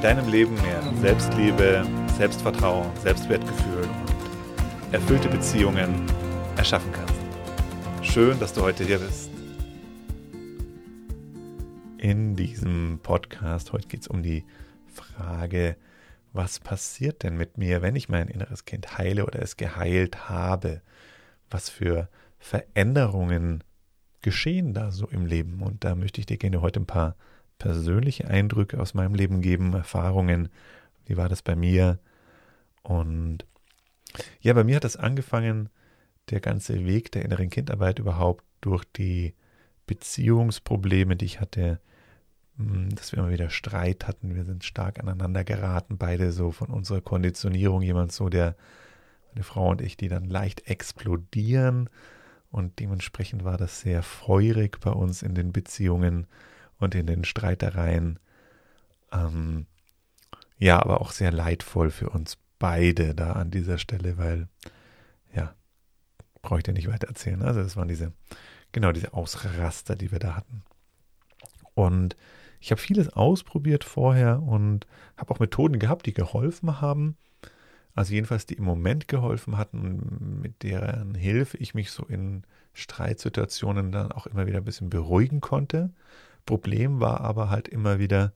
deinem Leben mehr Selbstliebe, Selbstvertrauen, Selbstwertgefühl und erfüllte Beziehungen erschaffen kannst. Schön, dass du heute hier bist. In diesem Podcast heute geht es um die Frage, was passiert denn mit mir, wenn ich mein inneres Kind heile oder es geheilt habe? Was für Veränderungen geschehen da so im Leben? Und da möchte ich dir gerne heute ein paar persönliche Eindrücke aus meinem Leben geben, Erfahrungen. Wie war das bei mir? Und ja, bei mir hat es angefangen, der ganze Weg der inneren Kindarbeit überhaupt durch die Beziehungsprobleme, die ich hatte, hm, dass wir immer wieder Streit hatten. Wir sind stark aneinander geraten, beide so von unserer Konditionierung. Jemand so, der, meine Frau und ich, die dann leicht explodieren. Und dementsprechend war das sehr feurig bei uns in den Beziehungen und in den Streitereien. Ähm, ja, aber auch sehr leidvoll für uns beide da an dieser Stelle, weil, ja, brauche ich dir nicht weiter erzählen. Also das waren diese, genau diese Ausraster, die wir da hatten. Und ich habe vieles ausprobiert vorher und habe auch Methoden gehabt, die geholfen haben. Also jedenfalls, die im Moment geholfen hatten, mit deren Hilfe ich mich so in Streitsituationen dann auch immer wieder ein bisschen beruhigen konnte. Problem war aber halt immer wieder,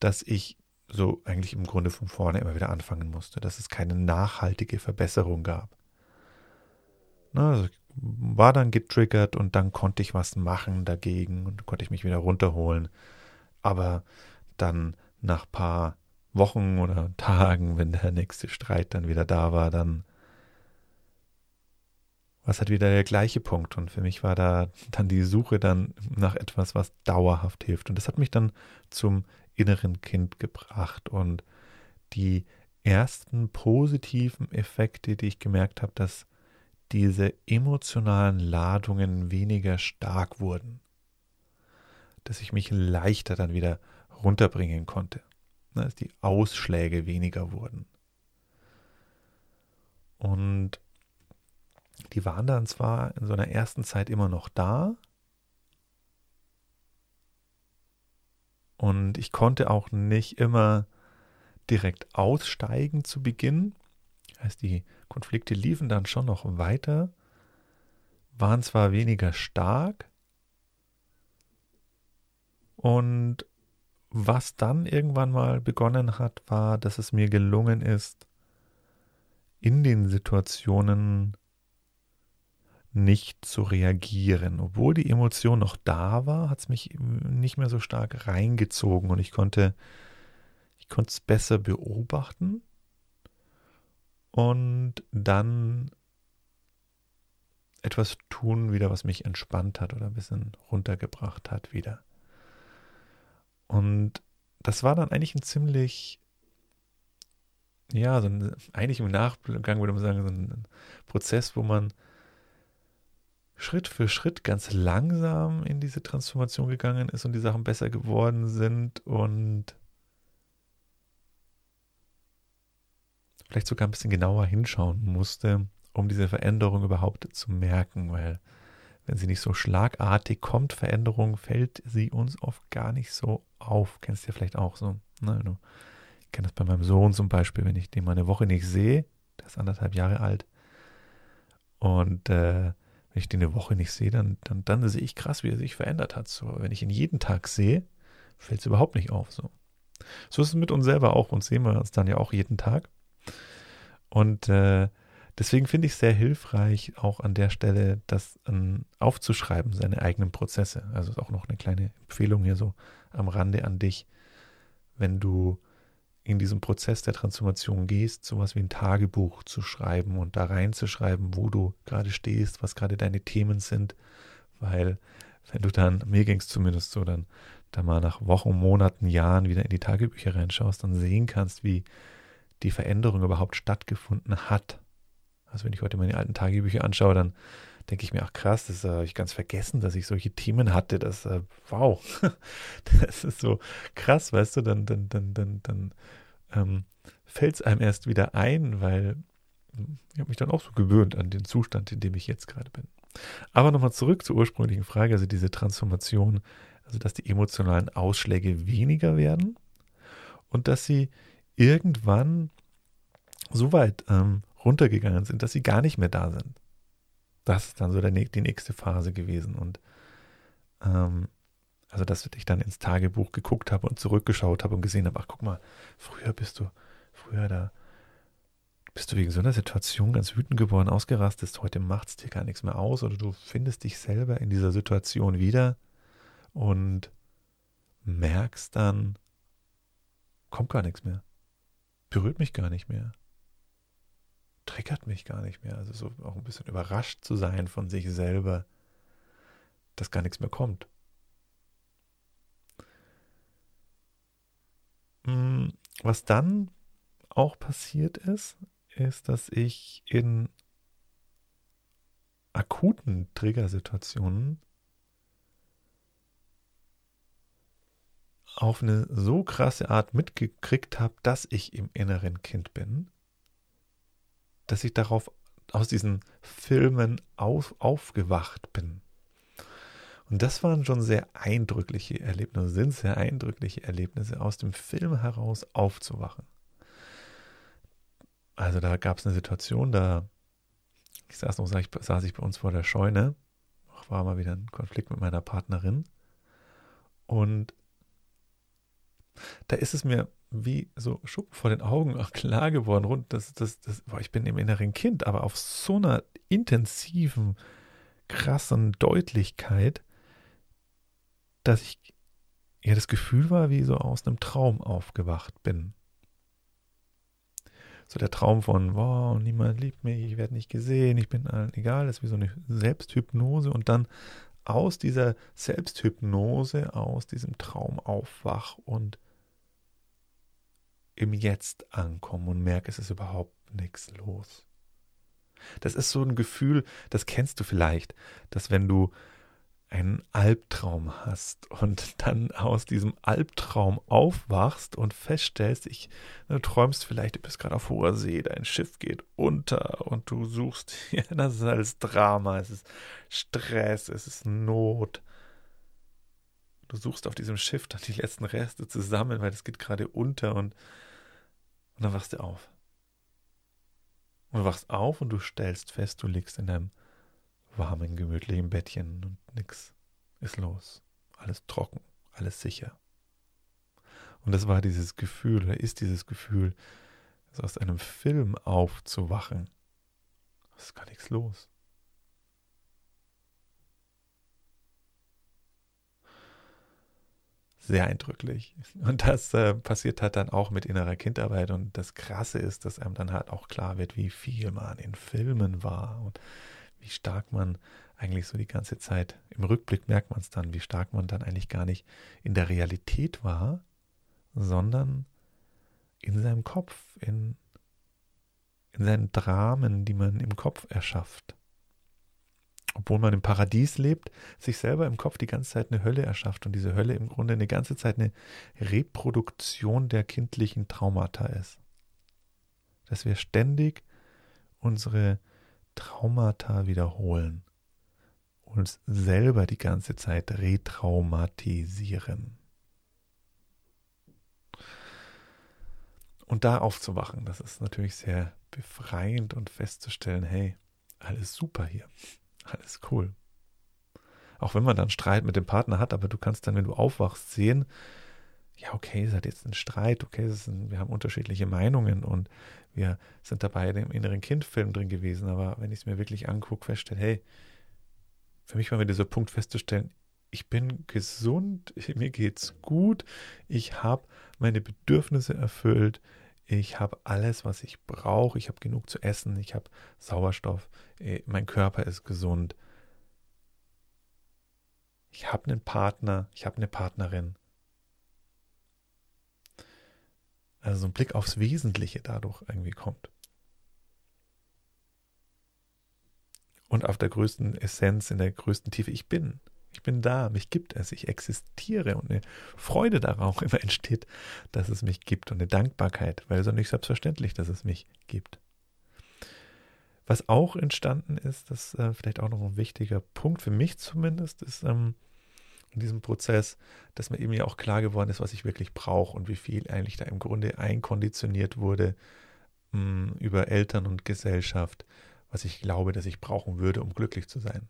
dass ich so eigentlich im Grunde von vorne immer wieder anfangen musste, dass es keine nachhaltige Verbesserung gab. Na, also war dann getriggert und dann konnte ich was machen dagegen und konnte ich mich wieder runterholen. Aber dann nach paar Wochen oder Tagen, wenn der nächste Streit dann wieder da war, dann was halt wieder der gleiche Punkt. Und für mich war da dann die Suche dann nach etwas, was dauerhaft hilft. Und das hat mich dann zum inneren Kind gebracht. Und die ersten positiven Effekte, die ich gemerkt habe, dass diese emotionalen Ladungen weniger stark wurden. Dass ich mich leichter dann wieder runterbringen konnte. Dass die Ausschläge weniger wurden. Und die waren dann zwar in so einer ersten Zeit immer noch da. Und ich konnte auch nicht immer direkt aussteigen zu Beginn. Heißt, die Konflikte liefen dann schon noch weiter, waren zwar weniger stark. Und was dann irgendwann mal begonnen hat, war, dass es mir gelungen ist, in den Situationen nicht zu reagieren. Obwohl die Emotion noch da war, hat es mich nicht mehr so stark reingezogen und ich konnte, ich konnte es besser beobachten und dann etwas tun wieder, was mich entspannt hat oder ein bisschen runtergebracht hat wieder. Und das war dann eigentlich ein ziemlich, ja, so ein, eigentlich im Nachgang würde man sagen, so ein Prozess, wo man Schritt für Schritt ganz langsam in diese Transformation gegangen ist und die Sachen besser geworden sind und vielleicht sogar ein bisschen genauer hinschauen musste, um diese Veränderung überhaupt zu merken, weil wenn sie nicht so schlagartig kommt, Veränderung, fällt sie uns oft gar nicht so auf. Kennst du ja vielleicht auch so. Ne? Du, ich kenne das bei meinem Sohn zum Beispiel, wenn ich den mal eine Woche nicht sehe, der ist anderthalb Jahre alt, und äh, wenn ich den eine Woche nicht sehe, dann, dann, dann sehe ich krass, wie er sich verändert hat. So, wenn ich ihn jeden Tag sehe, fällt es überhaupt nicht auf. So. so ist es mit uns selber auch. und sehen wir uns dann ja auch jeden Tag. Und äh, deswegen finde ich es sehr hilfreich, auch an der Stelle das ähm, aufzuschreiben, seine eigenen Prozesse. Also ist auch noch eine kleine Empfehlung hier so am Rande an dich. Wenn du in diesem Prozess der Transformation gehst, sowas wie ein Tagebuch zu schreiben und da reinzuschreiben, wo du gerade stehst, was gerade deine Themen sind, weil wenn du dann, mir ging es zumindest so, dann da mal nach Wochen, Monaten, Jahren wieder in die Tagebücher reinschaust, dann sehen kannst, wie die Veränderung überhaupt stattgefunden hat. Also wenn ich heute meine alten Tagebücher anschaue, dann denke ich mir, ach krass, das habe ich ganz vergessen, dass ich solche Themen hatte. Das, äh, wow, das ist so krass, weißt du, dann, dann, dann, dann, dann ähm, fällt es einem erst wieder ein, weil ich habe mich dann auch so gewöhnt an den Zustand, in dem ich jetzt gerade bin. Aber nochmal zurück zur ursprünglichen Frage, also diese Transformation, also dass die emotionalen Ausschläge weniger werden und dass sie irgendwann so weit ähm, runtergegangen sind, dass sie gar nicht mehr da sind. Das ist dann so der, die nächste Phase gewesen. Und ähm, also, dass ich dann ins Tagebuch geguckt habe und zurückgeschaut habe und gesehen habe, ach guck mal, früher bist du, früher da, bist du wegen so einer Situation ganz wütend geworden, ausgerastet, heute macht es dir gar nichts mehr aus oder du findest dich selber in dieser Situation wieder und merkst dann, kommt gar nichts mehr, berührt mich gar nicht mehr triggert mich gar nicht mehr. Also so auch ein bisschen überrascht zu sein von sich selber, dass gar nichts mehr kommt. Hm, was dann auch passiert ist, ist, dass ich in akuten Triggersituationen auf eine so krasse Art mitgekriegt habe, dass ich im inneren Kind bin dass ich darauf aus diesen Filmen auf, aufgewacht bin. Und das waren schon sehr eindrückliche Erlebnisse, sind sehr eindrückliche Erlebnisse, aus dem Film heraus aufzuwachen. Also da gab es eine Situation, da ich saß noch, saß ich bei uns vor der Scheune, war mal wieder ein Konflikt mit meiner Partnerin und da ist es mir wie so Schuppen vor den Augen klar geworden. Rund, das, das, das, boah, ich bin im inneren Kind, aber auf so einer intensiven, krassen Deutlichkeit, dass ich ja das Gefühl war, wie so aus einem Traum aufgewacht bin. So der Traum von, wow, niemand liebt mich, ich werde nicht gesehen, ich bin allen egal, das ist wie so eine Selbsthypnose und dann aus dieser Selbsthypnose, aus diesem Traum aufwach und im Jetzt ankommen und merke, es ist überhaupt nichts los. Das ist so ein Gefühl, das kennst du vielleicht, dass wenn du einen Albtraum hast und dann aus diesem Albtraum aufwachst und feststellst, ich, du träumst vielleicht, du bist gerade auf hoher See, dein Schiff geht unter und du suchst, ja, das ist alles Drama, es ist Stress, es ist Not. Du suchst auf diesem Schiff dann die letzten Reste zusammen, weil es geht gerade unter und und dann wachst du auf. Und du wachst auf und du stellst fest, du liegst in deinem warmen, gemütlichen Bettchen und nix ist los. Alles trocken, alles sicher. Und das war dieses Gefühl, oder ist dieses Gefühl, aus einem Film aufzuwachen. Es ist gar nichts los. Sehr eindrücklich. Und das äh, passiert halt dann auch mit innerer Kindarbeit. Und das Krasse ist, dass einem dann halt auch klar wird, wie viel man in Filmen war und wie stark man eigentlich so die ganze Zeit, im Rückblick merkt man es dann, wie stark man dann eigentlich gar nicht in der Realität war, sondern in seinem Kopf, in, in seinen Dramen, die man im Kopf erschafft obwohl man im Paradies lebt, sich selber im Kopf die ganze Zeit eine Hölle erschafft und diese Hölle im Grunde eine ganze Zeit eine Reproduktion der kindlichen Traumata ist. Dass wir ständig unsere Traumata wiederholen, uns selber die ganze Zeit retraumatisieren. Und da aufzuwachen, das ist natürlich sehr befreiend und festzustellen, hey, alles super hier. Alles cool. Auch wenn man dann Streit mit dem Partner hat, aber du kannst dann, wenn du aufwachst, sehen, ja, okay, es hat jetzt einen Streit, okay, ein, wir haben unterschiedliche Meinungen und wir sind dabei in dem inneren Kindfilm drin gewesen, aber wenn ich es mir wirklich angucke, feststelle, hey, für mich war mir dieser Punkt festzustellen, ich bin gesund, mir geht's gut, ich habe meine Bedürfnisse erfüllt, ich habe alles, was ich brauche. Ich habe genug zu essen. Ich habe Sauerstoff. Äh, mein Körper ist gesund. Ich habe einen Partner. Ich habe eine Partnerin. Also also so ein Blick aufs Wesentliche dadurch irgendwie kommt. Und auf der größten Essenz, in der größten Tiefe, ich bin. Ich bin da, mich gibt es, ich existiere und eine Freude darauf immer entsteht, dass es mich gibt und eine Dankbarkeit, weil es ist nicht selbstverständlich, dass es mich gibt. Was auch entstanden ist, das ist äh, vielleicht auch noch ein wichtiger Punkt für mich zumindest, ist ähm, in diesem Prozess, dass mir eben ja auch klar geworden ist, was ich wirklich brauche und wie viel eigentlich da im Grunde einkonditioniert wurde mm, über Eltern und Gesellschaft, was ich glaube, dass ich brauchen würde, um glücklich zu sein.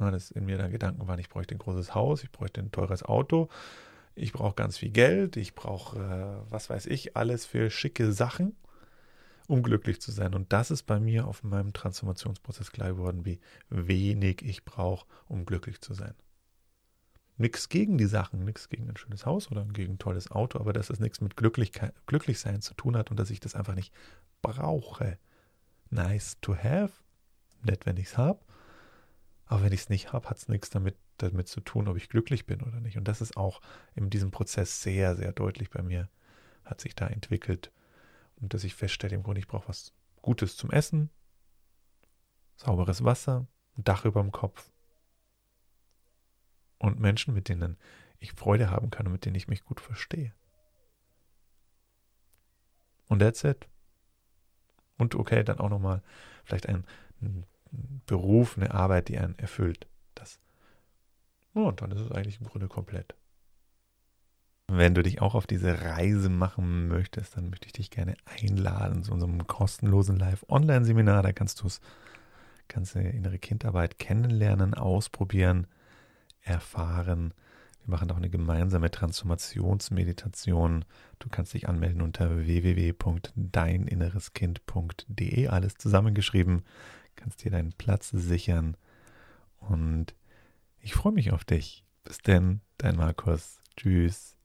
Ja, dass in mir da Gedanken waren, ich bräuchte ein großes Haus, ich bräuchte ein teures Auto, ich brauche ganz viel Geld, ich brauche, äh, was weiß ich, alles für schicke Sachen, um glücklich zu sein. Und das ist bei mir auf meinem Transformationsprozess klar geworden, wie wenig ich brauche, um glücklich zu sein. Nichts gegen die Sachen, nichts gegen ein schönes Haus oder gegen ein tolles Auto, aber dass es nichts mit Glücklichsein zu tun hat und dass ich das einfach nicht brauche. Nice to have, nett, wenn ich es habe, aber wenn ich es nicht habe, hat es nichts damit, damit zu tun, ob ich glücklich bin oder nicht. Und das ist auch in diesem Prozess sehr, sehr deutlich bei mir, hat sich da entwickelt. Und dass ich feststelle, im Grunde, ich brauche was Gutes zum Essen, sauberes Wasser, ein Dach über dem Kopf und Menschen, mit denen ich Freude haben kann und mit denen ich mich gut verstehe. Und that's it. Und okay, dann auch nochmal vielleicht ein, ein Beruf, eine Arbeit, die einen erfüllt. Das. Und dann ist es eigentlich im Grunde komplett. Wenn du dich auch auf diese Reise machen möchtest, dann möchte ich dich gerne einladen zu unserem kostenlosen Live-Online-Seminar. Da kannst du kannst du innere Kindarbeit kennenlernen, ausprobieren, erfahren. Wir machen auch eine gemeinsame Transformationsmeditation. Du kannst dich anmelden unter www.deininnereskind.de, alles zusammengeschrieben kannst dir deinen Platz sichern. Und ich freue mich auf dich. Bis denn, dein Markus. Tschüss.